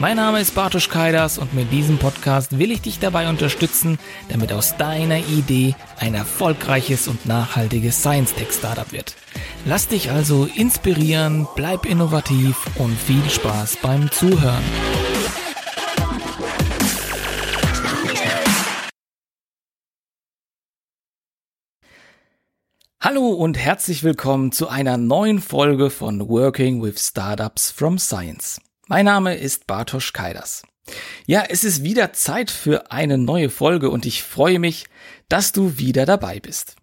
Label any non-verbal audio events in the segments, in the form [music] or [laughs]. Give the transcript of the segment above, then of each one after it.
Mein Name ist Bartosz Kaidas und mit diesem Podcast will ich dich dabei unterstützen, damit aus deiner Idee ein erfolgreiches und nachhaltiges Science-Tech-Startup wird. Lass dich also inspirieren, bleib innovativ und viel Spaß beim Zuhören. Hallo und herzlich willkommen zu einer neuen Folge von Working with Startups from Science. Mein Name ist Bartosz Kaidas. Ja, es ist wieder Zeit für eine neue Folge und ich freue mich, dass du wieder dabei bist.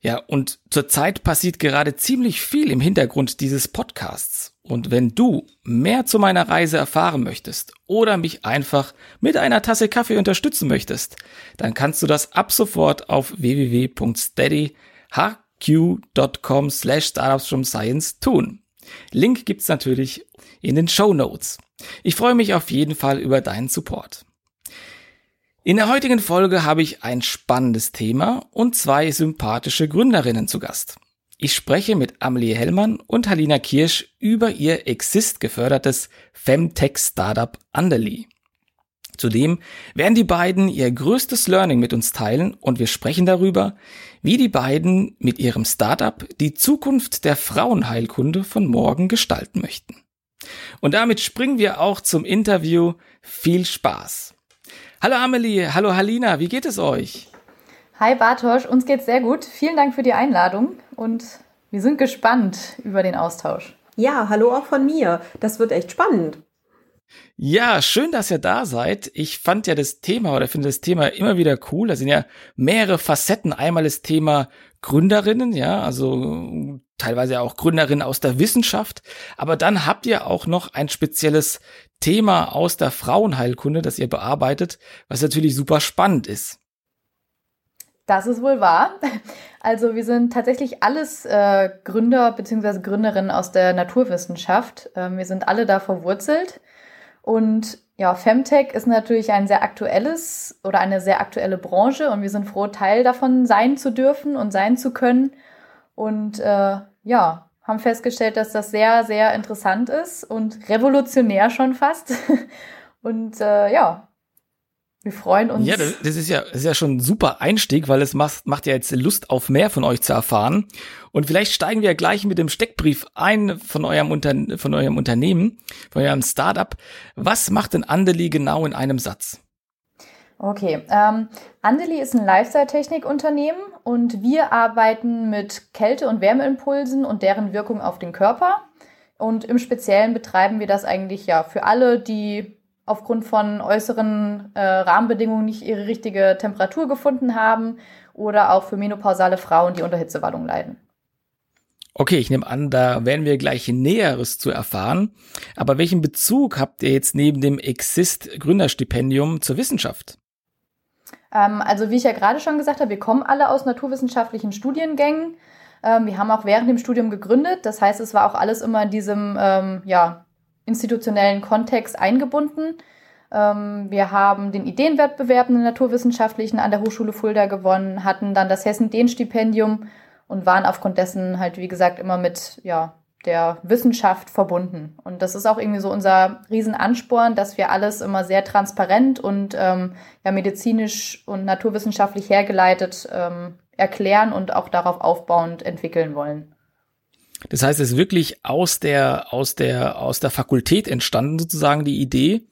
Ja, und zurzeit passiert gerade ziemlich viel im Hintergrund dieses Podcasts. Und wenn du mehr zu meiner Reise erfahren möchtest oder mich einfach mit einer Tasse Kaffee unterstützen möchtest, dann kannst du das ab sofort auf www.steadyhq.com slash startups from science tun. Link gibt's natürlich in den Show Notes. Ich freue mich auf jeden Fall über deinen Support. In der heutigen Folge habe ich ein spannendes Thema und zwei sympathische Gründerinnen zu Gast. Ich spreche mit Amelie Hellmann und Halina Kirsch über ihr Exist gefördertes Femtech Startup Anderly. Zudem werden die beiden ihr größtes Learning mit uns teilen und wir sprechen darüber, wie die beiden mit ihrem Startup die Zukunft der Frauenheilkunde von morgen gestalten möchten. Und damit springen wir auch zum Interview. Viel Spaß. Hallo Amelie, hallo Halina, wie geht es euch? Hi Bartosch, uns geht's sehr gut. Vielen Dank für die Einladung und wir sind gespannt über den Austausch. Ja, hallo auch von mir. Das wird echt spannend. Ja, schön, dass ihr da seid. Ich fand ja das Thema oder finde das Thema immer wieder cool. Da sind ja mehrere Facetten. Einmal das Thema Gründerinnen, ja, also teilweise auch Gründerinnen aus der Wissenschaft. Aber dann habt ihr auch noch ein spezielles Thema aus der Frauenheilkunde, das ihr bearbeitet, was natürlich super spannend ist. Das ist wohl wahr. Also wir sind tatsächlich alles äh, Gründer bzw. Gründerinnen aus der Naturwissenschaft. Ähm, wir sind alle da verwurzelt. Und ja, Femtech ist natürlich ein sehr aktuelles oder eine sehr aktuelle Branche und wir sind froh, Teil davon sein zu dürfen und sein zu können. Und äh, ja, haben festgestellt, dass das sehr, sehr interessant ist und revolutionär schon fast. [laughs] und äh, ja, wir freuen uns. Ja, das, das, ist ja, das ist ja schon ein super Einstieg, weil es macht, macht ja jetzt Lust auf mehr von euch zu erfahren. Und vielleicht steigen wir ja gleich mit dem Steckbrief ein von eurem, Unter von eurem Unternehmen, von eurem Startup. Was macht denn Andeli genau in einem Satz? Okay, ähm, Andeli ist ein Lifestyle-Technik-Unternehmen und wir arbeiten mit Kälte- und Wärmeimpulsen und deren Wirkung auf den Körper. Und im Speziellen betreiben wir das eigentlich ja für alle, die aufgrund von äußeren äh, Rahmenbedingungen nicht ihre richtige Temperatur gefunden haben oder auch für menopausale Frauen, die unter Hitzewallung leiden. Okay, ich nehme an, da werden wir gleich Näheres zu erfahren. Aber welchen Bezug habt ihr jetzt neben dem Exist Gründerstipendium zur Wissenschaft? Ähm, also wie ich ja gerade schon gesagt habe, wir kommen alle aus naturwissenschaftlichen Studiengängen. Ähm, wir haben auch während dem Studium gegründet. Das heißt, es war auch alles immer in diesem ähm, ja, institutionellen Kontext eingebunden. Ähm, wir haben den Ideenwettbewerb in den Naturwissenschaftlichen an der Hochschule Fulda gewonnen, hatten dann das Hessen-Dehn-Stipendium und waren aufgrund dessen halt, wie gesagt, immer mit ja, der Wissenschaft verbunden. Und das ist auch irgendwie so unser Riesenansporn, dass wir alles immer sehr transparent und ähm, ja, medizinisch und naturwissenschaftlich hergeleitet ähm, erklären und auch darauf aufbauend entwickeln wollen. Das heißt, es ist wirklich aus der, aus der, aus der Fakultät entstanden, sozusagen, die Idee.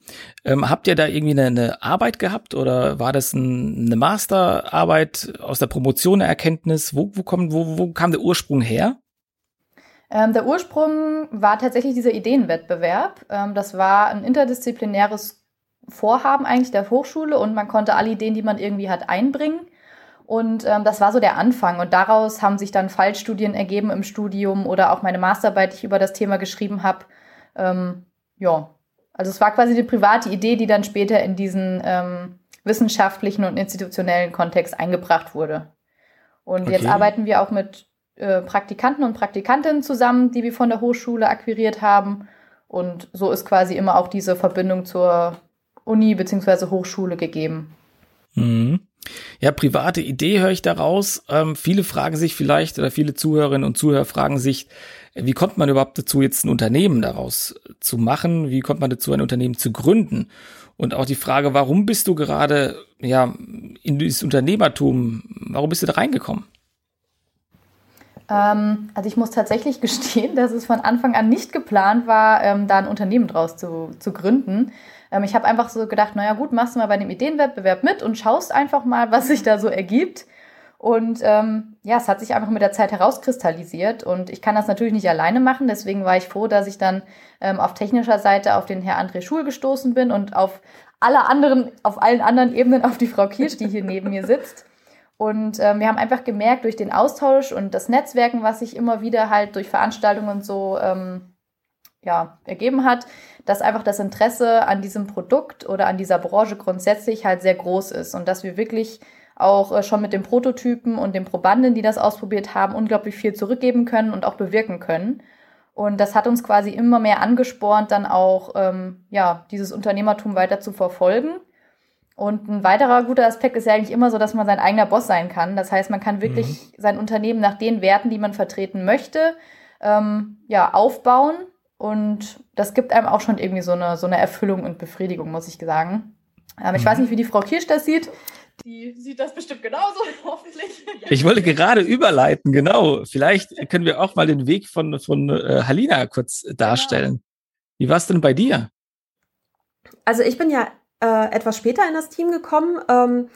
Ähm, habt ihr da irgendwie eine, eine Arbeit gehabt oder war das ein, eine Masterarbeit aus der Promotion eine Erkenntnis? Wo, wo, kommt, wo, wo kam der Ursprung her? Ähm, der Ursprung war tatsächlich dieser Ideenwettbewerb. Ähm, das war ein interdisziplinäres Vorhaben eigentlich der Hochschule und man konnte alle Ideen, die man irgendwie hat, einbringen. Und ähm, das war so der Anfang. Und daraus haben sich dann Fallstudien ergeben im Studium oder auch meine Masterarbeit, die ich über das Thema geschrieben habe. Ähm, ja, also es war quasi eine private Idee, die dann später in diesen ähm, wissenschaftlichen und institutionellen Kontext eingebracht wurde. Und okay. jetzt arbeiten wir auch mit äh, Praktikanten und Praktikantinnen zusammen, die wir von der Hochschule akquiriert haben. Und so ist quasi immer auch diese Verbindung zur Uni bzw. Hochschule gegeben. Mhm. Ja, private Idee höre ich daraus. Ähm, viele fragen sich vielleicht oder viele Zuhörerinnen und Zuhörer fragen sich, wie kommt man überhaupt dazu, jetzt ein Unternehmen daraus zu machen? Wie kommt man dazu, ein Unternehmen zu gründen? Und auch die Frage, warum bist du gerade ja in dieses Unternehmertum, warum bist du da reingekommen? Ähm, also ich muss tatsächlich [laughs] gestehen, dass es von Anfang an nicht geplant war, ähm, da ein Unternehmen draus zu, zu gründen. Ähm, ich habe einfach so gedacht, naja gut, machst du mal bei dem Ideenwettbewerb mit und schaust einfach mal, was sich da so ergibt. Und ähm, ja, es hat sich einfach mit der Zeit herauskristallisiert und ich kann das natürlich nicht alleine machen. Deswegen war ich froh, dass ich dann ähm, auf technischer Seite auf den Herr André Schul gestoßen bin und auf alle anderen, auf allen anderen Ebenen auf die Frau Kirsch, die hier neben mir sitzt. Und ähm, wir haben einfach gemerkt, durch den Austausch und das Netzwerken, was sich immer wieder halt durch Veranstaltungen so ähm, ja, ergeben hat, dass einfach das Interesse an diesem Produkt oder an dieser Branche grundsätzlich halt sehr groß ist und dass wir wirklich auch äh, schon mit den Prototypen und den Probanden, die das ausprobiert haben, unglaublich viel zurückgeben können und auch bewirken können. Und das hat uns quasi immer mehr angespornt, dann auch ähm, ja, dieses Unternehmertum weiter zu verfolgen. Und ein weiterer guter Aspekt ist ja eigentlich immer so, dass man sein eigener Boss sein kann. Das heißt, man kann wirklich mhm. sein Unternehmen nach den Werten, die man vertreten möchte, ähm, ja, aufbauen. Und das gibt einem auch schon irgendwie so eine, so eine Erfüllung und Befriedigung, muss ich sagen. Ähm, ich weiß mhm. nicht, wie die Frau Kirsch das sieht. Die sieht das bestimmt genauso, [laughs] hoffentlich. Ich wollte gerade überleiten, genau. Vielleicht können wir auch mal den Weg von, von äh, Halina kurz darstellen. Genau. Wie war es denn bei dir? Also ich bin ja äh, etwas später in das Team gekommen ähm,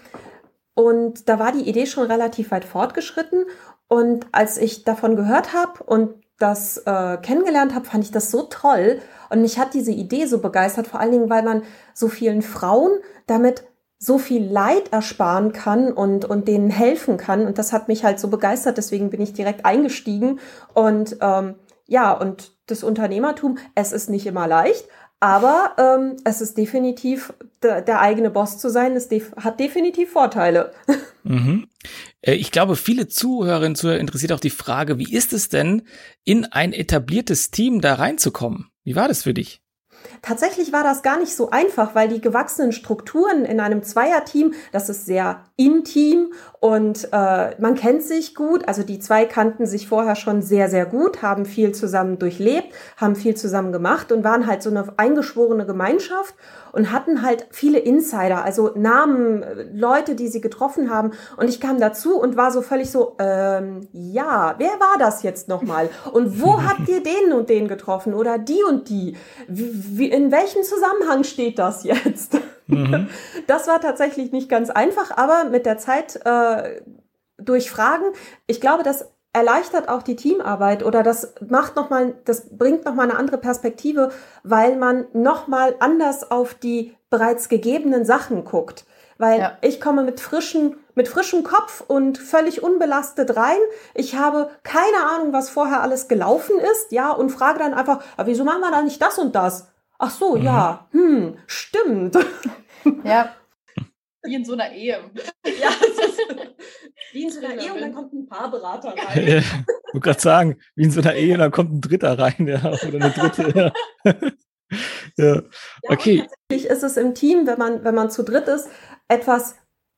und da war die Idee schon relativ weit fortgeschritten. Und als ich davon gehört habe und das äh, kennengelernt habe, fand ich das so toll. Und mich hat diese Idee so begeistert, vor allen Dingen, weil man so vielen Frauen damit so viel Leid ersparen kann und, und denen helfen kann. Und das hat mich halt so begeistert, deswegen bin ich direkt eingestiegen. Und ähm, ja, und das Unternehmertum, es ist nicht immer leicht, aber ähm, es ist definitiv, der, der eigene Boss zu sein, es def hat definitiv Vorteile. [laughs] Mhm. Äh, ich glaube, viele Zuhörerinnen und Zuhörer interessiert auch die Frage, wie ist es denn, in ein etabliertes Team da reinzukommen? Wie war das für dich? Tatsächlich war das gar nicht so einfach, weil die gewachsenen Strukturen in einem Zweierteam, das ist sehr intim und äh, man kennt sich gut. Also die zwei kannten sich vorher schon sehr, sehr gut, haben viel zusammen durchlebt, haben viel zusammen gemacht und waren halt so eine eingeschworene Gemeinschaft und hatten halt viele Insider, also Namen, Leute, die sie getroffen haben. Und ich kam dazu und war so völlig so, ähm, ja, wer war das jetzt nochmal? Und wo habt ihr den und den getroffen? Oder die und die? Wie, wie, in welchem Zusammenhang steht das jetzt? Mhm. [laughs] Das war tatsächlich nicht ganz einfach, aber mit der Zeit äh, durch Fragen, ich glaube, das erleichtert auch die Teamarbeit oder das macht noch mal, das bringt noch mal eine andere Perspektive, weil man noch mal anders auf die bereits gegebenen Sachen guckt. Weil ja. ich komme mit frischen, mit frischem Kopf und völlig unbelastet rein. Ich habe keine Ahnung, was vorher alles gelaufen ist, ja, und frage dann einfach, aber wieso machen wir da nicht das und das? Ach so, mhm. ja, hm, stimmt. [laughs] Ja, wie in so einer Ehe. [laughs] Ja, wie in so einer Ehe und dann kommt ein Paarberater [laughs] rein. Ja, ich wollte gerade sagen, wie in so einer Ehe und dann kommt ein Dritter rein, ja, oder eine Dritte, ja. ja. Okay. Ja, tatsächlich ist es im Team, wenn man, wenn man zu dritt ist, etwas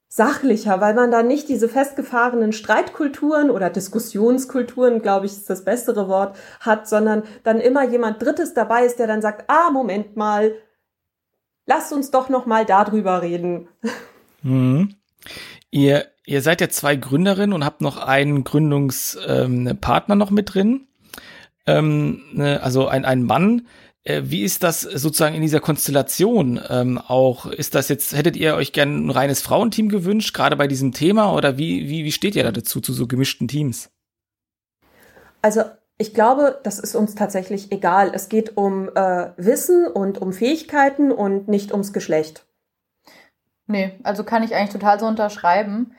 sachlicher, weil man da nicht diese festgefahrenen Streitkulturen oder Diskussionskulturen, glaube ich, ist das bessere Wort, hat, sondern dann immer jemand Drittes dabei ist, der dann sagt, ah, Moment mal, lasst uns doch noch mal darüber reden. Mhm. Ihr, ihr seid ja zwei Gründerinnen und habt noch einen Gründungspartner ähm, noch mit drin. Ähm, ne, also ein, ein Mann. Äh, wie ist das sozusagen in dieser Konstellation ähm, auch? Ist das jetzt, hättet ihr euch gern ein reines Frauenteam gewünscht, gerade bei diesem Thema? Oder wie, wie, wie steht ihr da dazu, zu so gemischten Teams? Also ich glaube, das ist uns tatsächlich egal. Es geht um äh, Wissen und um Fähigkeiten und nicht ums Geschlecht. Nee, also kann ich eigentlich total so unterschreiben.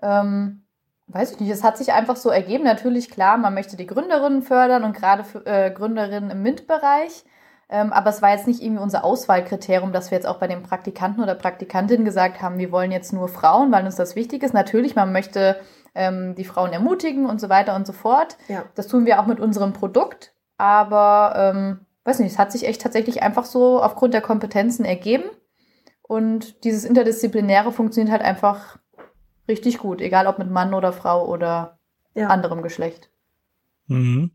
Ähm, weiß ich nicht, es hat sich einfach so ergeben. Natürlich, klar, man möchte die Gründerinnen fördern und gerade für, äh, Gründerinnen im MINT-Bereich. Ähm, aber es war jetzt nicht irgendwie unser Auswahlkriterium, dass wir jetzt auch bei den Praktikanten oder Praktikantinnen gesagt haben, wir wollen jetzt nur Frauen, weil uns das wichtig ist. Natürlich, man möchte ähm, die Frauen ermutigen und so weiter und so fort. Ja. Das tun wir auch mit unserem Produkt. Aber, ähm, weiß nicht, es hat sich echt tatsächlich einfach so aufgrund der Kompetenzen ergeben. Und dieses Interdisziplinäre funktioniert halt einfach richtig gut, egal ob mit Mann oder Frau oder ja. anderem Geschlecht. Mhm.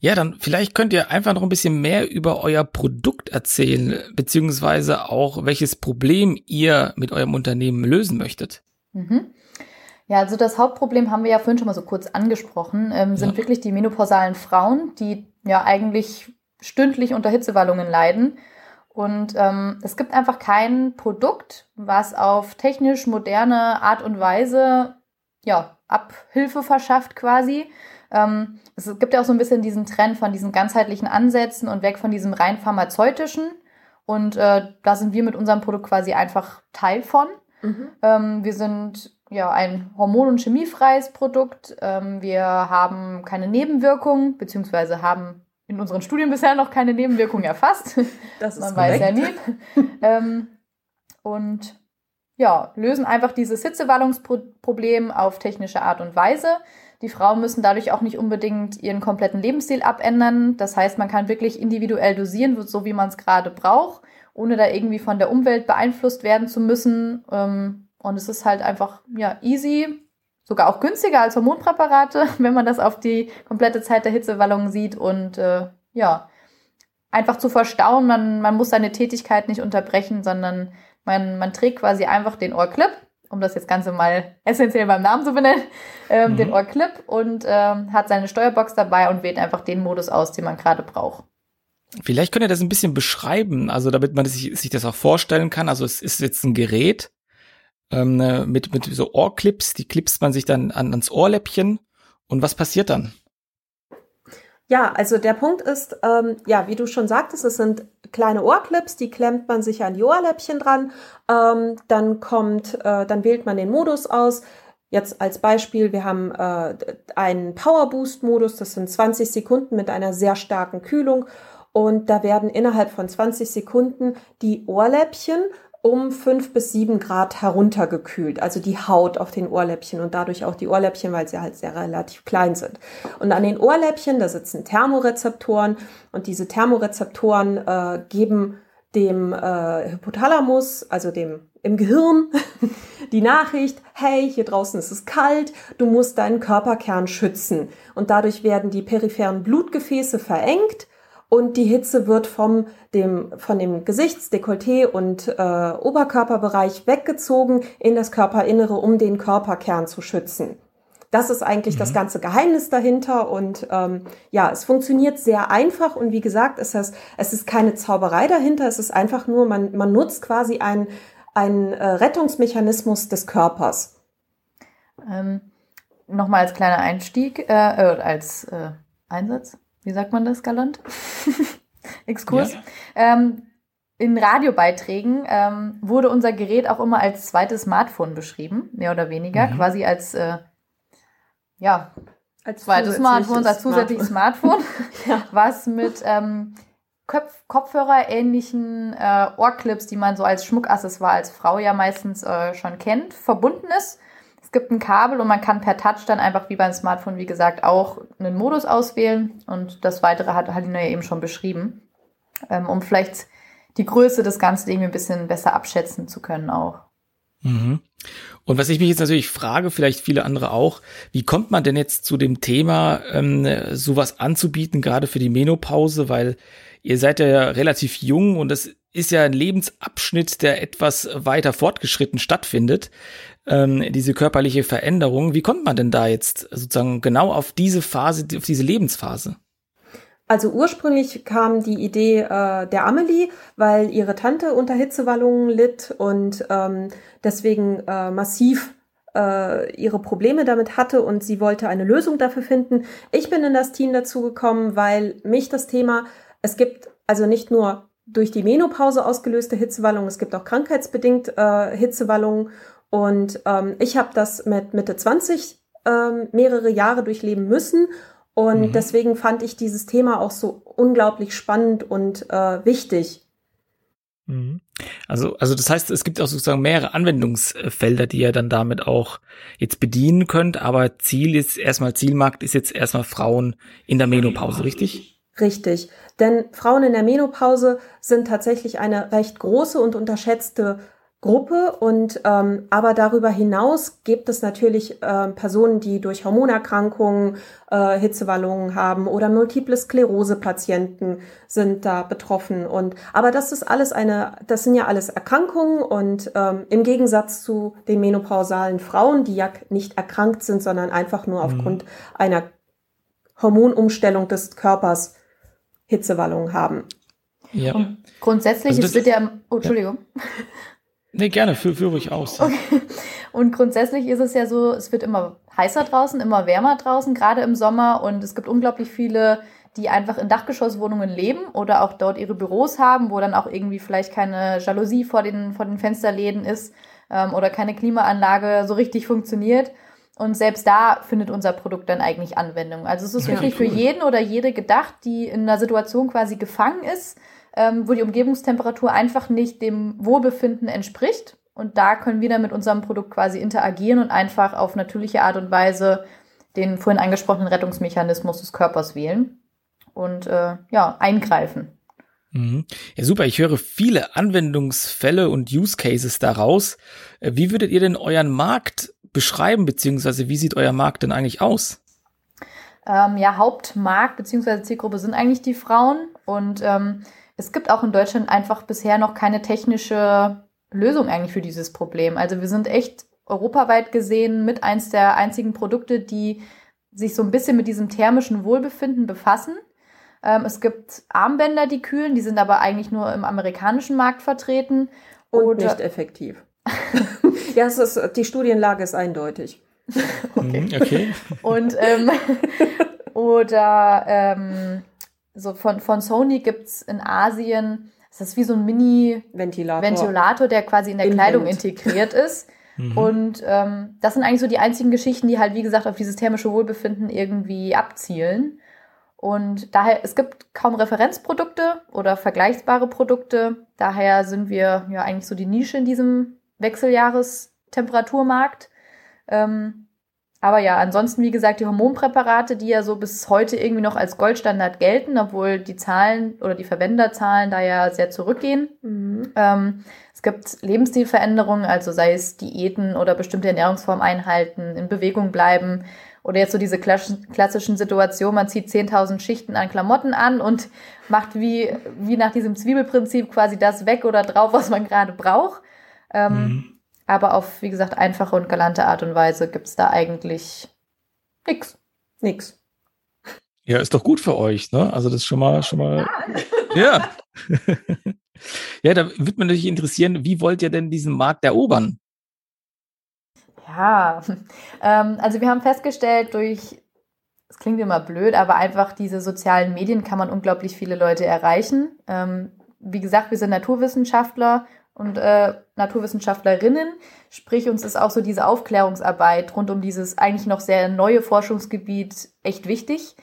Ja, dann vielleicht könnt ihr einfach noch ein bisschen mehr über euer Produkt erzählen, beziehungsweise auch welches Problem ihr mit eurem Unternehmen lösen möchtet. Mhm. Ja, also das Hauptproblem haben wir ja vorhin schon mal so kurz angesprochen, ähm, sind ja. wirklich die menopausalen Frauen, die ja eigentlich stündlich unter Hitzewallungen leiden. Und ähm, es gibt einfach kein Produkt, was auf technisch moderne Art und Weise ja, Abhilfe verschafft quasi. Ähm, es gibt ja auch so ein bisschen diesen Trend von diesen ganzheitlichen Ansätzen und weg von diesem rein pharmazeutischen. Und äh, da sind wir mit unserem Produkt quasi einfach Teil von. Mhm. Ähm, wir sind ja ein hormon- und chemiefreies Produkt. Ähm, wir haben keine Nebenwirkungen, beziehungsweise haben in unseren Studien bisher noch keine Nebenwirkungen erfasst. [laughs] Das [laughs] ist Man korrekt. weiß ja nie. [laughs] ähm, und ja, lösen einfach dieses Hitzewallungsproblem auf technische Art und Weise. Die Frauen müssen dadurch auch nicht unbedingt ihren kompletten Lebensstil abändern. Das heißt, man kann wirklich individuell dosieren, so wie man es gerade braucht, ohne da irgendwie von der Umwelt beeinflusst werden zu müssen. Ähm, und es ist halt einfach ja easy, sogar auch günstiger als Hormonpräparate, [laughs] wenn man das auf die komplette Zeit der Hitzewallung sieht und äh, ja einfach zu verstauen. Man, man muss seine Tätigkeit nicht unterbrechen, sondern man, man trägt quasi einfach den Ohrclip um das jetzt Ganze mal essentiell beim Namen zu benennen, ähm, mhm. den Ohrclip und ähm, hat seine Steuerbox dabei und wählt einfach den Modus aus, den man gerade braucht. Vielleicht könnt ihr das ein bisschen beschreiben, also damit man sich, sich das auch vorstellen kann. Also es ist jetzt ein Gerät ähm, äh, mit, mit so Ohrclips, die klipst man sich dann an, ans Ohrläppchen. Und was passiert dann? Ja, also der Punkt ist, ähm, ja, wie du schon sagtest, es sind kleine Ohrclips, die klemmt man sich an die Ohrläppchen dran. Ähm, dann kommt, äh, dann wählt man den Modus aus. Jetzt als Beispiel, wir haben äh, einen Power Boost Modus, das sind 20 Sekunden mit einer sehr starken Kühlung. Und da werden innerhalb von 20 Sekunden die Ohrläppchen um fünf bis sieben Grad heruntergekühlt, also die Haut auf den Ohrläppchen und dadurch auch die Ohrläppchen, weil sie halt sehr relativ klein sind. Und an den Ohrläppchen, da sitzen Thermorezeptoren und diese Thermorezeptoren äh, geben dem äh, Hypothalamus, also dem im Gehirn, [laughs] die Nachricht, hey, hier draußen ist es kalt, du musst deinen Körperkern schützen. Und dadurch werden die peripheren Blutgefäße verengt und die Hitze wird vom dem von dem Gesichtsdekolleté und äh, Oberkörperbereich weggezogen in das Körperinnere, um den Körperkern zu schützen. Das ist eigentlich mhm. das ganze Geheimnis dahinter und ähm, ja, es funktioniert sehr einfach und wie gesagt, es ist, es ist keine Zauberei dahinter, es ist einfach nur, man, man nutzt quasi einen, einen äh, Rettungsmechanismus des Körpers. Ähm, Nochmal als kleiner Einstieg, äh, äh, als äh, Einsatz wie sagt man das galant? [laughs] Exkurs. Ja. Ähm, in Radiobeiträgen ähm, wurde unser Gerät auch immer als zweites Smartphone beschrieben, mehr oder weniger, mhm. quasi als äh, ja als zweites Smartphone, als zusätzliches Smartphone, [laughs] [laughs] ja. was mit ähm, Kopf Kopfhörer-ähnlichen äh, Ohrclips, die man so als Schmuckaccessoire als Frau ja meistens äh, schon kennt, verbunden ist. Es gibt ein Kabel und man kann per Touch dann einfach wie beim Smartphone, wie gesagt, auch einen Modus auswählen. Und das weitere hat Halina ja eben schon beschrieben, ähm, um vielleicht die Größe des Ganzen irgendwie ein bisschen besser abschätzen zu können auch. Mhm. Und was ich mich jetzt natürlich frage, vielleicht viele andere auch, wie kommt man denn jetzt zu dem Thema, ähm, sowas anzubieten, gerade für die Menopause, weil ihr seid ja relativ jung und das ist ja ein Lebensabschnitt, der etwas weiter fortgeschritten stattfindet ähm, diese körperliche Veränderung. Wie kommt man denn da jetzt sozusagen genau auf diese Phase, auf diese Lebensphase? Also ursprünglich kam die Idee äh, der Amelie, weil ihre Tante unter Hitzewallungen litt und ähm, deswegen äh, massiv äh, ihre Probleme damit hatte und sie wollte eine Lösung dafür finden. Ich bin in das Team dazu gekommen, weil mich das Thema, es gibt also nicht nur durch die Menopause ausgelöste Hitzewallungen, es gibt auch krankheitsbedingt äh, Hitzewallungen und ähm, ich habe das mit Mitte 20 ähm, mehrere Jahre durchleben müssen. Und mhm. deswegen fand ich dieses Thema auch so unglaublich spannend und äh, wichtig. Mhm. Also, also das heißt, es gibt auch sozusagen mehrere Anwendungsfelder, die ihr dann damit auch jetzt bedienen könnt, aber Ziel ist erstmal, Zielmarkt ist jetzt erstmal Frauen in der Menopause, richtig? Richtig. Denn Frauen in der Menopause sind tatsächlich eine recht große und unterschätzte Gruppe und ähm, aber darüber hinaus gibt es natürlich äh, Personen, die durch Hormonerkrankungen äh, Hitzewallungen haben oder multiple Sklerose Patienten sind da betroffen und aber das ist alles eine das sind ja alles Erkrankungen und ähm, im Gegensatz zu den menopausalen Frauen, die ja nicht erkrankt sind, sondern einfach nur mhm. aufgrund einer Hormonumstellung des Körpers Hitzewallungen haben. Ja. Und grundsätzlich also es wird ja oh, Entschuldigung. Ja. Nee, gerne, führe führ ruhig aus. [laughs] Okay. Und grundsätzlich ist es ja so, es wird immer heißer draußen, immer wärmer draußen, gerade im Sommer. Und es gibt unglaublich viele, die einfach in Dachgeschosswohnungen leben oder auch dort ihre Büros haben, wo dann auch irgendwie vielleicht keine Jalousie vor den, vor den Fensterläden ist ähm, oder keine Klimaanlage so richtig funktioniert. Und selbst da findet unser Produkt dann eigentlich Anwendung. Also es ist ja, wirklich cool. für jeden oder jede gedacht, die in einer Situation quasi gefangen ist ähm, wo die Umgebungstemperatur einfach nicht dem Wohlbefinden entspricht. Und da können wir dann mit unserem Produkt quasi interagieren und einfach auf natürliche Art und Weise den vorhin angesprochenen Rettungsmechanismus des Körpers wählen und äh, ja, eingreifen. Mhm. Ja, super. Ich höre viele Anwendungsfälle und Use Cases daraus. Äh, wie würdet ihr denn euren Markt beschreiben, beziehungsweise wie sieht euer Markt denn eigentlich aus? Ähm, ja, Hauptmarkt beziehungsweise Zielgruppe sind eigentlich die Frauen und ähm, es gibt auch in Deutschland einfach bisher noch keine technische Lösung eigentlich für dieses Problem. Also wir sind echt europaweit gesehen mit eins der einzigen Produkte, die sich so ein bisschen mit diesem thermischen Wohlbefinden befassen. Ähm, es gibt Armbänder, die kühlen, die sind aber eigentlich nur im amerikanischen Markt vertreten. Und oder nicht effektiv. [laughs] ja, es ist, die Studienlage ist eindeutig. [laughs] okay. Mhm, okay. Und ähm, [laughs] oder ähm, so von, von Sony gibt's in Asien, das ist wie so ein Mini-Ventilator, Ventilator, der quasi in der Kleidung integriert ist. Mhm. Und ähm, das sind eigentlich so die einzigen Geschichten, die halt, wie gesagt, auf dieses thermische Wohlbefinden irgendwie abzielen. Und daher, es gibt kaum Referenzprodukte oder vergleichbare Produkte. Daher sind wir ja eigentlich so die Nische in diesem Wechseljahres-Temperaturmarkt. Ähm, aber ja, ansonsten, wie gesagt, die Hormonpräparate, die ja so bis heute irgendwie noch als Goldstandard gelten, obwohl die Zahlen oder die Verwenderzahlen da ja sehr zurückgehen. Mhm. Ähm, es gibt Lebensstilveränderungen, also sei es Diäten oder bestimmte Ernährungsformen einhalten, in Bewegung bleiben oder jetzt so diese klassischen Situationen, man zieht 10.000 Schichten an Klamotten an und macht wie, wie nach diesem Zwiebelprinzip quasi das weg oder drauf, was man gerade braucht. Ähm, mhm. Aber auf, wie gesagt, einfache und galante Art und Weise gibt es da eigentlich nix. Nix. Ja, ist doch gut für euch, ne? Also das ist schon mal, schon mal. Ja. [laughs] ja, da würde mich natürlich interessieren, wie wollt ihr denn diesen Markt erobern? Ja, [laughs] ähm, also wir haben festgestellt, durch, es klingt immer blöd, aber einfach diese sozialen Medien kann man unglaublich viele Leute erreichen. Ähm, wie gesagt, wir sind Naturwissenschaftler und äh, Naturwissenschaftlerinnen. Sprich, uns ist auch so diese Aufklärungsarbeit rund um dieses eigentlich noch sehr neue Forschungsgebiet echt wichtig.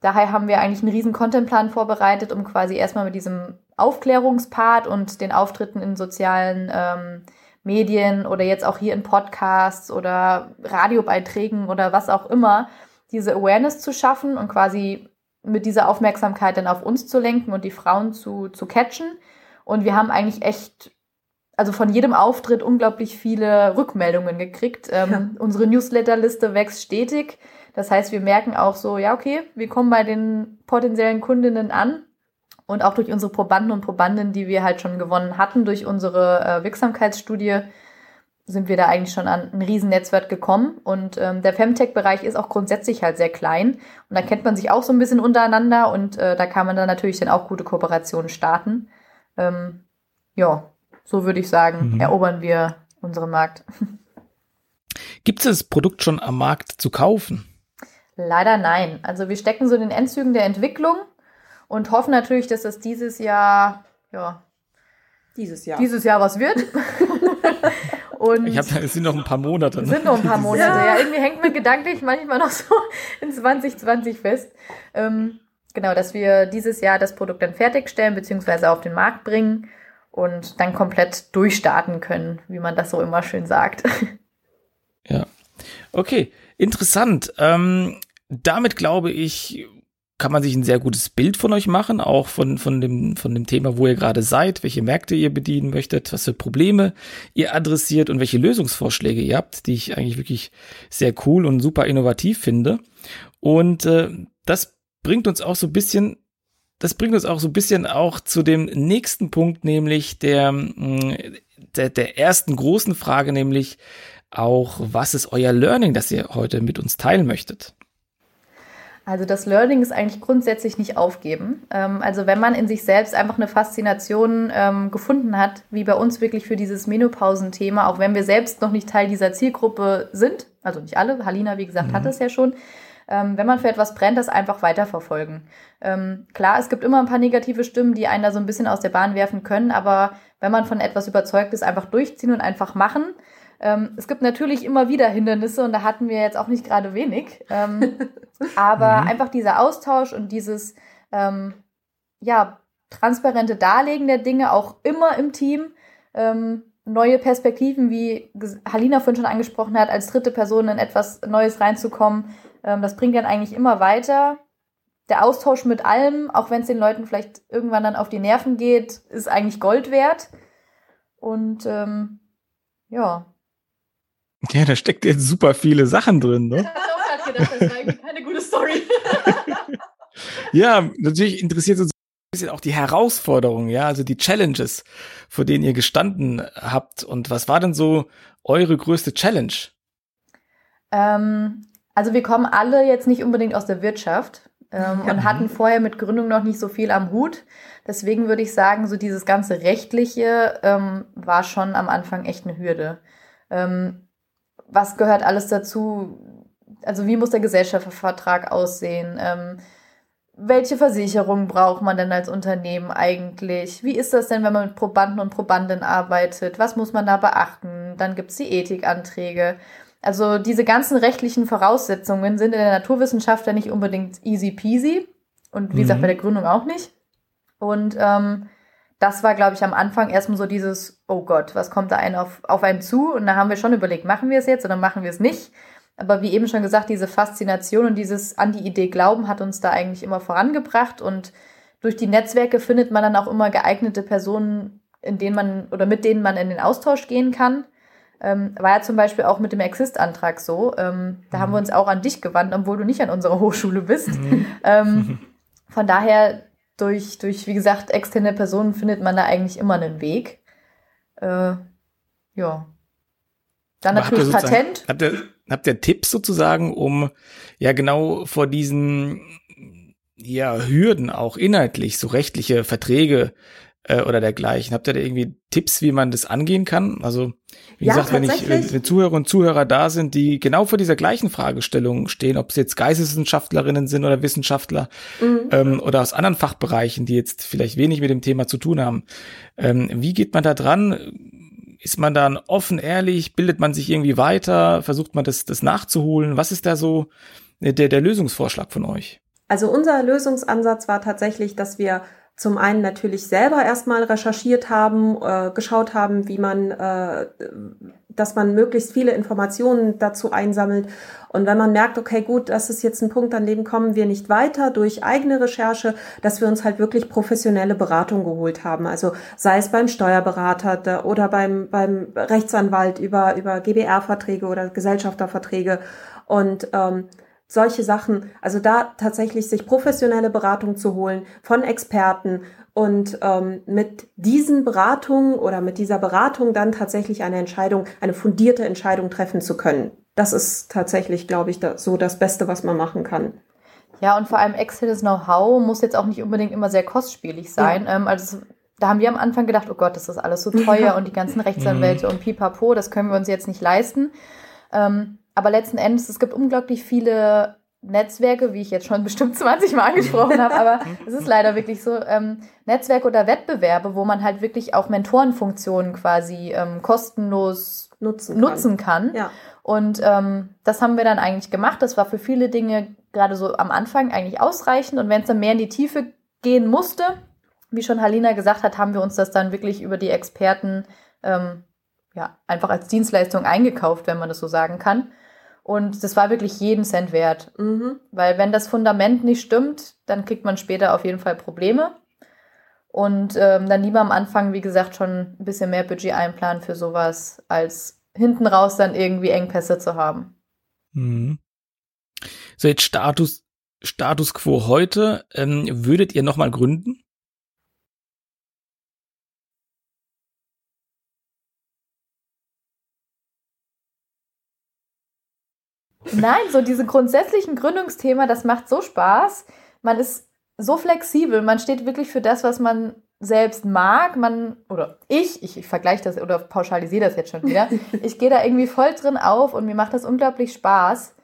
Daher haben wir eigentlich einen riesen Contentplan vorbereitet, um quasi erstmal mit diesem Aufklärungspart und den Auftritten in sozialen ähm, Medien oder jetzt auch hier in Podcasts oder Radiobeiträgen oder was auch immer, diese Awareness zu schaffen und quasi mit dieser Aufmerksamkeit dann auf uns zu lenken und die Frauen zu, zu catchen. Und wir haben eigentlich echt also von jedem Auftritt unglaublich viele Rückmeldungen gekriegt. Ähm, ja. Unsere Newsletterliste wächst stetig. Das heißt, wir merken auch so, ja, okay, wir kommen bei den potenziellen Kundinnen an. Und auch durch unsere Probanden und Probandinnen, die wir halt schon gewonnen hatten, durch unsere äh, Wirksamkeitsstudie, sind wir da eigentlich schon an ein Riesennetzwerk gekommen. Und ähm, der Femtech-Bereich ist auch grundsätzlich halt sehr klein. Und da kennt man sich auch so ein bisschen untereinander und äh, da kann man dann natürlich dann auch gute Kooperationen starten. Ähm, ja, so würde ich sagen, mhm. erobern wir unseren Markt. [laughs] Gibt es das Produkt schon am Markt zu kaufen? Leider nein. Also wir stecken so in den Endzügen der Entwicklung und hoffen natürlich, dass das dieses Jahr, ja, dieses Jahr, dieses Jahr was wird. [laughs] Und ich habe, es sind noch ein paar Monate. Ne? Sind noch ein paar Monate, ja. ja. Irgendwie hängt man gedanklich manchmal noch so in 2020 fest. Ähm, genau, dass wir dieses Jahr das Produkt dann fertigstellen, beziehungsweise auf den Markt bringen und dann komplett durchstarten können, wie man das so immer schön sagt. Ja. Okay, interessant. Ähm, damit glaube ich, kann man sich ein sehr gutes Bild von euch machen, auch von, von, dem, von dem Thema, wo ihr gerade seid, welche Märkte ihr bedienen möchtet, was für Probleme ihr adressiert und welche Lösungsvorschläge ihr habt, die ich eigentlich wirklich sehr cool und super innovativ finde. Und äh, das bringt uns auch so ein bisschen, das bringt uns auch so ein bisschen auch zu dem nächsten Punkt, nämlich der, mm, der, der ersten großen Frage, nämlich auch, was ist euer Learning, das ihr heute mit uns teilen möchtet? Also das Learning ist eigentlich grundsätzlich nicht aufgeben. Ähm, also wenn man in sich selbst einfach eine Faszination ähm, gefunden hat, wie bei uns wirklich für dieses Menopausenthema, auch wenn wir selbst noch nicht Teil dieser Zielgruppe sind, also nicht alle, Halina, wie gesagt, mhm. hat es ja schon, ähm, wenn man für etwas brennt, das einfach weiterverfolgen. Ähm, klar, es gibt immer ein paar negative Stimmen, die einen da so ein bisschen aus der Bahn werfen können, aber wenn man von etwas überzeugt ist, einfach durchziehen und einfach machen. Ähm, es gibt natürlich immer wieder Hindernisse und da hatten wir jetzt auch nicht gerade wenig. Ähm, [laughs] aber mhm. einfach dieser Austausch und dieses ähm, ja, transparente Darlegen der Dinge auch immer im Team. Ähm, neue Perspektiven, wie Halina vorhin schon angesprochen hat, als dritte Person in etwas Neues reinzukommen. Ähm, das bringt dann eigentlich immer weiter. Der Austausch mit allem, auch wenn es den Leuten vielleicht irgendwann dann auf die Nerven geht, ist eigentlich Gold wert. Und ähm, ja, ja, da steckt jetzt super viele Sachen drin, ne? Ich hatte auch gerade gedacht, das war eigentlich keine gute Story. [laughs] ja, natürlich interessiert uns ein bisschen auch die Herausforderungen, ja, also die Challenges, vor denen ihr gestanden habt. Und was war denn so eure größte Challenge? Ähm, also wir kommen alle jetzt nicht unbedingt aus der Wirtschaft ähm, ja. und hatten vorher mit Gründung noch nicht so viel am Hut. Deswegen würde ich sagen, so dieses ganze Rechtliche ähm, war schon am Anfang echt eine Hürde. Ähm, was gehört alles dazu? Also wie muss der Gesellschaftsvertrag aussehen? Ähm, welche Versicherung braucht man denn als Unternehmen eigentlich? Wie ist das denn, wenn man mit Probanden und Probandinnen arbeitet? Was muss man da beachten? Dann gibt es die Ethikanträge. Also diese ganzen rechtlichen Voraussetzungen sind in der Naturwissenschaft ja nicht unbedingt easy peasy und wie mhm. gesagt bei der Gründung auch nicht. Und ähm, das war, glaube ich, am Anfang erstmal so dieses, oh Gott, was kommt da einen auf, auf einen zu? Und da haben wir schon überlegt, machen wir es jetzt oder machen wir es nicht? Aber wie eben schon gesagt, diese Faszination und dieses an die Idee Glauben hat uns da eigentlich immer vorangebracht. Und durch die Netzwerke findet man dann auch immer geeignete Personen, in denen man oder mit denen man in den Austausch gehen kann. Ähm, war ja zum Beispiel auch mit dem Exist-Antrag so. Ähm, da mhm. haben wir uns auch an dich gewandt, obwohl du nicht an unserer [laughs] Hochschule bist. Mhm. Ähm, [laughs] von daher durch, durch, wie gesagt, externe Personen findet man da eigentlich immer einen Weg. Äh, ja. Dann Aber natürlich habt Patent. Habt ihr, habt ihr Tipps sozusagen, um ja genau vor diesen ja, Hürden auch inhaltlich, so rechtliche Verträge äh, oder dergleichen. Habt ihr da irgendwie Tipps, wie man das angehen kann? Also, wie ja, gesagt, wenn ich wenn Zuhörer und Zuhörer da sind, die genau vor dieser gleichen Fragestellung stehen, ob es jetzt Geisteswissenschaftlerinnen sind oder Wissenschaftler mhm. ähm, oder aus anderen Fachbereichen, die jetzt vielleicht wenig mit dem Thema zu tun haben. Ähm, wie geht man da dran? Ist man dann offen, ehrlich? Bildet man sich irgendwie weiter? Versucht man das, das nachzuholen? Was ist da so der, der Lösungsvorschlag von euch? Also unser Lösungsansatz war tatsächlich, dass wir zum einen natürlich selber erstmal recherchiert haben, äh, geschaut haben, wie man, äh, dass man möglichst viele Informationen dazu einsammelt. Und wenn man merkt, okay, gut, das ist jetzt ein Punkt, an dem kommen wir nicht weiter durch eigene Recherche, dass wir uns halt wirklich professionelle Beratung geholt haben. Also sei es beim Steuerberater oder beim, beim Rechtsanwalt über, über GBR-Verträge oder Gesellschafterverträge. Und ähm, solche Sachen, also da tatsächlich sich professionelle Beratung zu holen von Experten und ähm, mit diesen Beratungen oder mit dieser Beratung dann tatsächlich eine Entscheidung, eine fundierte Entscheidung treffen zu können. Das ist tatsächlich, glaube ich, da, so das Beste, was man machen kann. Ja, und vor allem externes Know-how muss jetzt auch nicht unbedingt immer sehr kostspielig sein. Ja. Ähm, also da haben wir am Anfang gedacht, oh Gott, das ist alles so teuer und die ganzen Rechtsanwälte und pipapo, das können wir uns jetzt nicht leisten. Ähm, aber letzten Endes, es gibt unglaublich viele Netzwerke, wie ich jetzt schon [laughs] bestimmt 20 Mal angesprochen habe, aber es ist leider wirklich so, ähm, Netzwerke oder Wettbewerbe, wo man halt wirklich auch Mentorenfunktionen quasi ähm, kostenlos nutzen kann. nutzen kann. Ja. Und ähm, das haben wir dann eigentlich gemacht. Das war für viele Dinge gerade so am Anfang eigentlich ausreichend. Und wenn es dann mehr in die Tiefe gehen musste, wie schon Halina gesagt hat, haben wir uns das dann wirklich über die Experten ähm, ja, einfach als Dienstleistung eingekauft, wenn man das so sagen kann. Und das war wirklich jeden Cent wert. Mhm. Weil wenn das Fundament nicht stimmt, dann kriegt man später auf jeden Fall Probleme. Und ähm, dann lieber am Anfang, wie gesagt, schon ein bisschen mehr Budget einplanen für sowas, als hinten raus dann irgendwie Engpässe zu haben. Mhm. So, jetzt Status, Status quo heute. Ähm, würdet ihr nochmal gründen? Nein, so diese grundsätzlichen Gründungsthema, das macht so Spaß. Man ist so flexibel, man steht wirklich für das, was man selbst mag. Man, oder ich, ich, ich vergleiche das oder pauschalisiere das jetzt schon wieder. [laughs] Ich gehe da irgendwie voll drin auf und mir macht das unglaublich Spaß.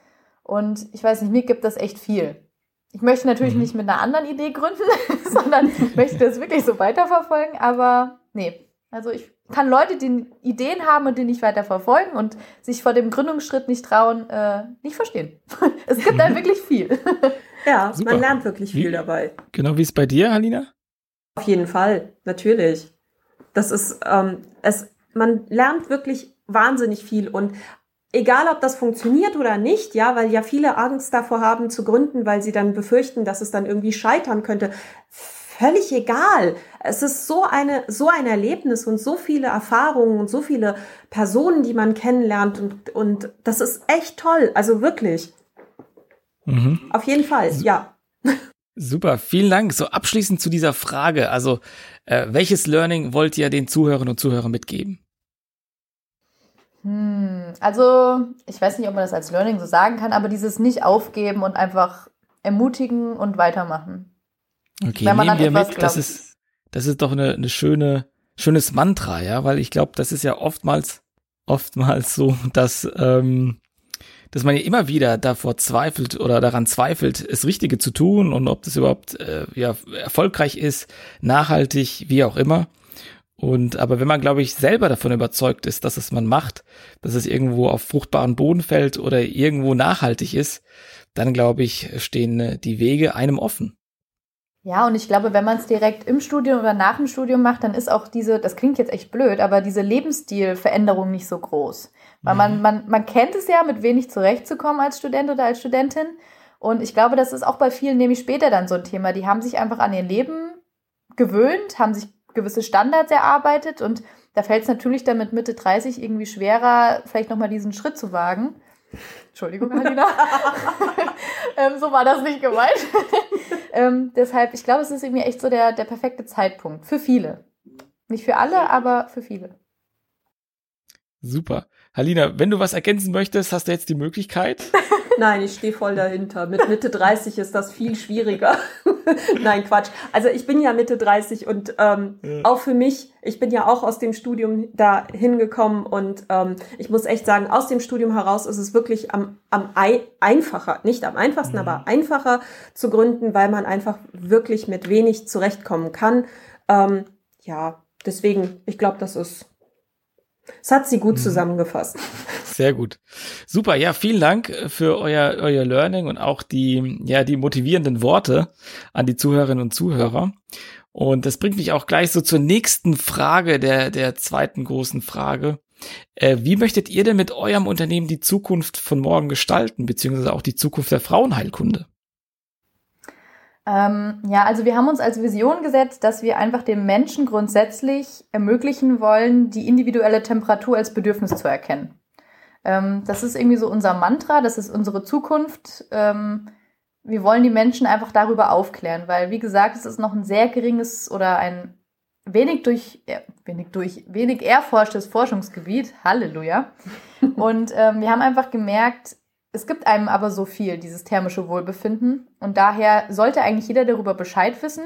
Und ich weiß nicht, mir gibt das echt viel. Ich möchte natürlich Mhm. nicht mit einer anderen Idee gründen, [laughs] sondern möchte das wirklich so weiterverfolgen, aber nee. Also ich kann Leute, die Ideen haben und die nicht weiter verfolgen und sich vor dem Gründungsschritt nicht trauen, äh, nicht verstehen. [laughs] Es gibt da wirklich viel. Ja, Super. man lernt wirklich viel Wie- dabei. Genau wie es bei dir, Halina? Auf jeden Fall, natürlich. Das ist, ähm, es, man lernt wirklich wahnsinnig viel und egal, ob das funktioniert oder nicht, ja, weil ja viele Angst davor haben zu gründen, weil sie dann befürchten, dass es dann irgendwie scheitern könnte. Völlig egal. Es ist so eine, so ein Erlebnis und so viele Erfahrungen und so viele Personen, die man kennenlernt und, und das ist echt toll. Also wirklich. Mhm. Auf jeden Fall, ja. Super, vielen Dank. So abschließend zu dieser Frage. Also, äh, welches Learning wollt ihr den Zuhörern und Zuhörern mitgeben? Hm, also, ich weiß nicht, ob man das als Learning so sagen kann, aber dieses nicht aufgeben und einfach ermutigen und weitermachen. Okay, nehmen wir mit. Das ist, das ist doch eine, eine schöne, schönes Mantra, ja, weil ich glaube, das ist ja oftmals, oftmals so, dass, ähm, dass man ja immer wieder davor zweifelt oder daran zweifelt, das Richtige zu tun und ob das überhaupt äh, ja, erfolgreich ist, nachhaltig, wie auch immer. Und aber wenn man, glaube ich, selber davon überzeugt ist, dass es man macht, dass es irgendwo auf fruchtbaren Boden fällt oder irgendwo nachhaltig ist, dann glaube ich, stehen äh, die Wege einem offen. Ja, und ich glaube, wenn man es direkt im Studium oder nach dem Studium macht, dann ist auch diese, das klingt jetzt echt blöd, aber diese Lebensstilveränderung nicht so groß. Weil man, man, man kennt es ja, mit wenig zurechtzukommen als Student oder als Studentin. Und ich glaube, das ist auch bei vielen nämlich später dann so ein Thema. Die haben sich einfach an ihr Leben gewöhnt, haben sich gewisse Standards erarbeitet und da fällt es natürlich dann mit Mitte 30 irgendwie schwerer, vielleicht nochmal diesen Schritt zu wagen. Entschuldigung, Alina. [laughs] ähm, so war das nicht gemeint. [laughs] ähm, deshalb, ich glaube, es ist irgendwie echt so der, der perfekte Zeitpunkt. Für viele. Nicht für alle, aber für viele. Super. Halina, wenn du was ergänzen möchtest, hast du jetzt die Möglichkeit. [laughs] Nein, ich stehe voll dahinter. Mit Mitte 30 ist das viel schwieriger. [laughs] Nein, Quatsch. Also ich bin ja Mitte 30 und ähm, Ja. auch für mich, ich bin ja auch aus dem Studium da hingekommen und ähm, ich muss echt sagen, aus dem Studium heraus ist es wirklich am, am ei einfacher, nicht am einfachsten, Mhm. aber einfacher zu gründen, weil man einfach wirklich mit wenig zurechtkommen kann. Ähm, ja, deswegen, ich glaube, das ist, es hat sie gut Mhm. zusammengefasst. [laughs] Sehr gut. Super, ja, vielen Dank für euer, euer Learning und auch die, ja, die motivierenden Worte an die Zuhörerinnen und Zuhörer. Und das bringt mich auch gleich so zur nächsten Frage, der, der zweiten großen Frage. Äh, wie möchtet ihr denn mit eurem Unternehmen die Zukunft von morgen gestalten, beziehungsweise auch die Zukunft der Frauenheilkunde? Ähm, ja, also wir haben uns als Vision gesetzt, dass wir einfach dem Menschen grundsätzlich ermöglichen wollen, die individuelle Temperatur als Bedürfnis zu erkennen. Ähm, das ist irgendwie so unser Mantra, das ist unsere Zukunft. Ähm, wir wollen die Menschen einfach darüber aufklären, weil, wie gesagt, es ist noch ein sehr geringes oder ein wenig durch, ja, wenig durch, wenig erforschtes Forschungsgebiet. Halleluja. Und ähm, wir haben einfach gemerkt, es gibt einem aber so viel, dieses thermische Wohlbefinden. Und daher sollte eigentlich jeder darüber Bescheid wissen,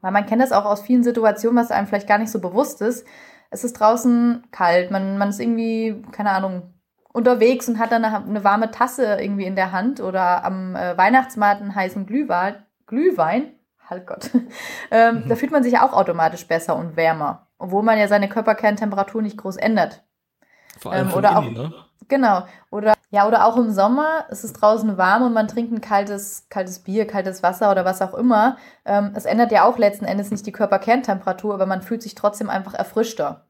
weil man kennt das auch aus vielen Situationen, was einem vielleicht gar nicht so bewusst ist. Es ist draußen kalt, man, man ist irgendwie, keine Ahnung, unterwegs und hat dann eine, eine, warme Tasse irgendwie in der Hand oder am äh, Weihnachtsmarkt einen heißen Glühwein, Glühwein, halt Gott, [laughs] ähm, mhm. da fühlt man sich ja auch automatisch besser und wärmer, obwohl man ja seine Körperkerntemperatur nicht groß ändert. Vor allem ähm, oder auch, ne? Genau. Oder ja, oder auch im Sommer, es ist draußen warm und man trinkt ein kaltes, kaltes Bier, kaltes Wasser oder was auch immer. Ähm, es ändert ja auch letzten Endes nicht die Körperkerntemperatur, aber man fühlt sich trotzdem einfach erfrischter.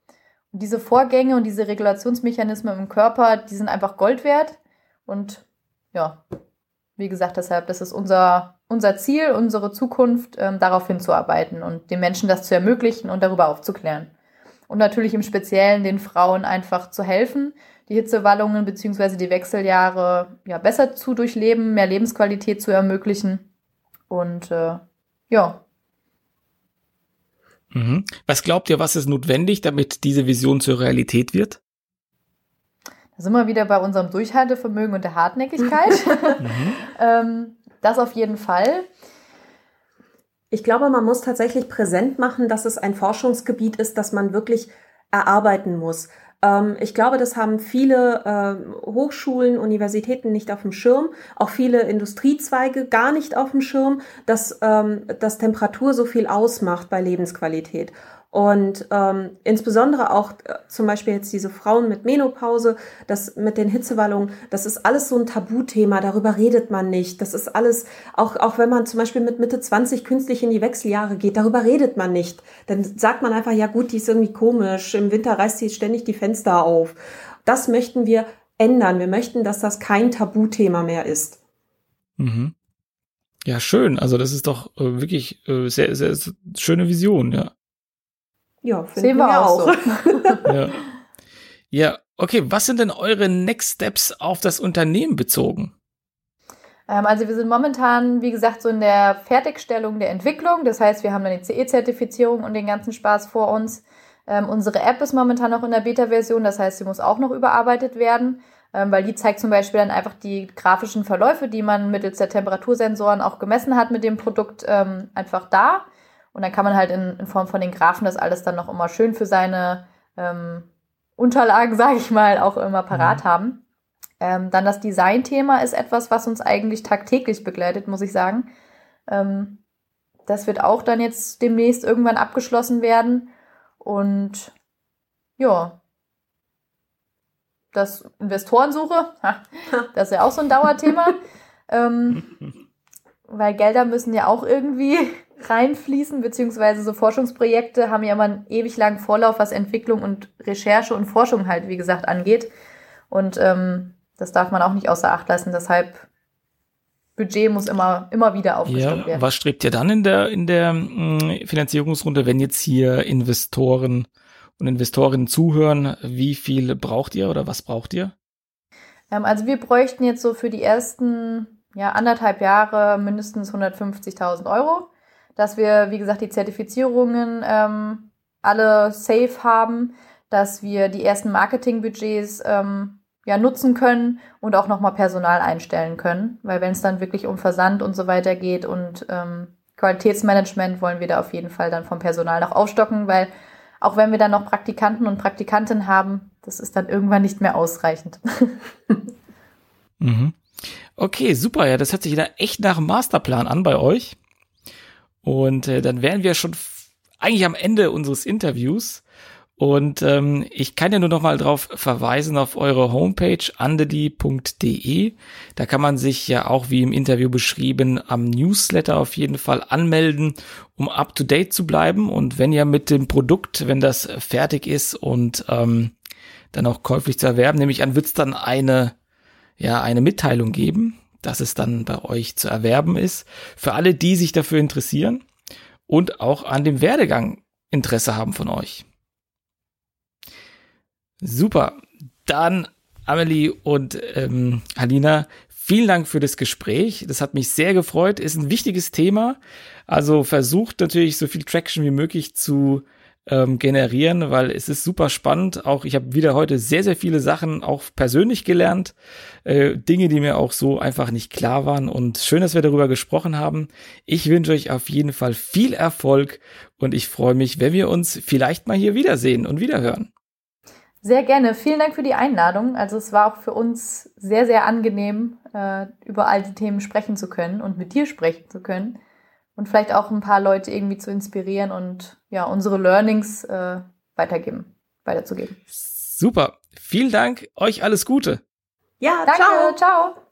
Und diese Vorgänge und diese Regulationsmechanismen im Körper, die sind einfach Gold wert. Und ja, wie gesagt, deshalb, das ist unser, unser Ziel, unsere Zukunft, ähm, darauf hinzuarbeiten und den Menschen das zu ermöglichen und darüber aufzuklären. Und natürlich im Speziellen den Frauen einfach zu helfen, die Hitzewallungen bzw. die Wechseljahre ja, besser zu durchleben, mehr Lebensqualität zu ermöglichen. Und äh, ja, Mhm. Was glaubt ihr, was ist notwendig, damit diese Vision zur Realität wird? Da sind wir wieder bei unserem Durchhaltevermögen und der Hartnäckigkeit. [laughs] mhm. ähm, das auf jeden Fall. Ich glaube, man muss tatsächlich präsent machen, dass es ein Forschungsgebiet ist, das man wirklich erarbeiten muss. Ähm, ich glaube, das haben viele äh, Hochschulen, Universitäten nicht auf dem Schirm, auch viele Industriezweige gar nicht auf dem Schirm, dass, ähm, dass Temperatur so viel ausmacht bei Lebensqualität. Und ähm, insbesondere auch äh, zum Beispiel jetzt diese Frauen mit Menopause, das mit den Hitzewallungen, das ist alles so ein Tabuthema, darüber redet man nicht. Das ist alles, auch, auch wenn man zum Beispiel mit Mitte 20 künstlich in die Wechseljahre geht, darüber redet man nicht. Dann sagt man einfach, ja gut, die ist irgendwie komisch, im Winter reißt sie ständig die Fenster auf. Das möchten wir ändern. Wir möchten, dass das kein Tabuthema mehr ist. Mhm. Ja, schön. Also das ist doch äh, wirklich äh, sehr, sehr, sehr schöne Vision, ja. Ja, sehen wir, wir auch. So. [laughs] ja. ja, okay. Was sind denn eure Next Steps auf das Unternehmen bezogen? Ähm, also wir sind momentan, wie gesagt, so in der Fertigstellung der Entwicklung. Das heißt, wir haben dann die CE-Zertifizierung und den ganzen Spaß vor uns. Ähm, unsere App ist momentan noch in der Beta-Version, das heißt, sie muss auch noch überarbeitet werden, ähm, weil die zeigt zum Beispiel dann einfach die grafischen Verläufe, die man mittels der Temperatursensoren auch gemessen hat mit dem Produkt, ähm, einfach da. Und dann kann man halt in, in Form von den Graphen das alles dann noch immer schön für seine ähm, Unterlagen, [laughs] sage ich mal, auch immer parat mhm. haben. Ähm, dann das Design-Thema ist etwas, was uns eigentlich tagtäglich begleitet, muss ich sagen. Ähm, das wird auch dann jetzt demnächst irgendwann abgeschlossen werden. Und ja, das Investorensuche, [laughs] das ist ja auch so ein Dauerthema. ähm, [laughs] weil Gelder müssen ja auch irgendwie reinfließen, beziehungsweise so Forschungsprojekte haben ja immer einen ewig langen Vorlauf, was Entwicklung und Recherche und Forschung halt, wie gesagt, angeht. Und ähm, das darf man auch nicht außer Acht lassen. Deshalb Budget muss immer, immer wieder aufgestockt ja, werden. Was strebt ihr dann in der, in der mh, mm, Finanzierungsrunde, wenn jetzt hier Investoren und Investorinnen zuhören? Wie viel braucht ihr oder was braucht ihr? Ähm, also wir bräuchten jetzt so für die ersten ja, anderthalb Jahre mindestens 150.000 Euro dass wir, wie gesagt, die Zertifizierungen ähm, alle safe haben, dass wir die ersten Marketingbudgets ähm, ja, nutzen können und auch nochmal Personal einstellen können. Weil wenn es dann wirklich um Versand und so weiter geht und ähm, Qualitätsmanagement, wollen wir da auf jeden Fall dann vom Personal noch aufstocken, weil auch wenn wir dann noch Praktikanten und Praktikanten haben, das ist dann irgendwann nicht mehr ausreichend. [laughs] mhm. Okay, super. Ja, das hört sich da echt nach einem Masterplan an bei euch. Und äh, dann wären wir schon eigentlich am Ende unseres Interviews. Und ähm, ich kann ja nur noch mal drauf verweisen auf eure Homepage andeli.de. Da kann man sich ja auch wie im Interview beschrieben am Newsletter auf jeden Fall anmelden, um up to date zu bleiben. Und wenn ihr mit dem Produkt, wenn das fertig ist und ähm, dann auch käuflich zu erwerben, nämlich an, wird es dann eine ja eine Mitteilung geben dass es dann bei euch zu erwerben ist. Für alle, die sich dafür interessieren und auch an dem Werdegang Interesse haben von euch. Super. Dann Amelie und ähm, Alina, vielen Dank für das Gespräch. Das hat mich sehr gefreut. Ist ein wichtiges Thema. Also versucht natürlich so viel Traction wie möglich zu ähm, generieren, weil es ist super spannend. Auch ich habe wieder heute sehr, sehr viele Sachen auch persönlich gelernt. Äh, Dinge, die mir auch so einfach nicht klar waren. Und schön, dass wir darüber gesprochen haben. Ich wünsche euch auf jeden Fall viel Erfolg und ich freue mich, wenn wir uns vielleicht mal hier wiedersehen und wiederhören. Sehr gerne. Vielen Dank für die Einladung. Also es war auch für uns sehr, sehr angenehm, äh, über all die Themen sprechen zu können und mit dir sprechen zu können. Und vielleicht auch ein paar Leute irgendwie zu inspirieren und ja, unsere Learnings äh, weitergeben, weiterzugeben. Super. Vielen Dank. Euch alles Gute. Ja, Danke. ciao. ciao.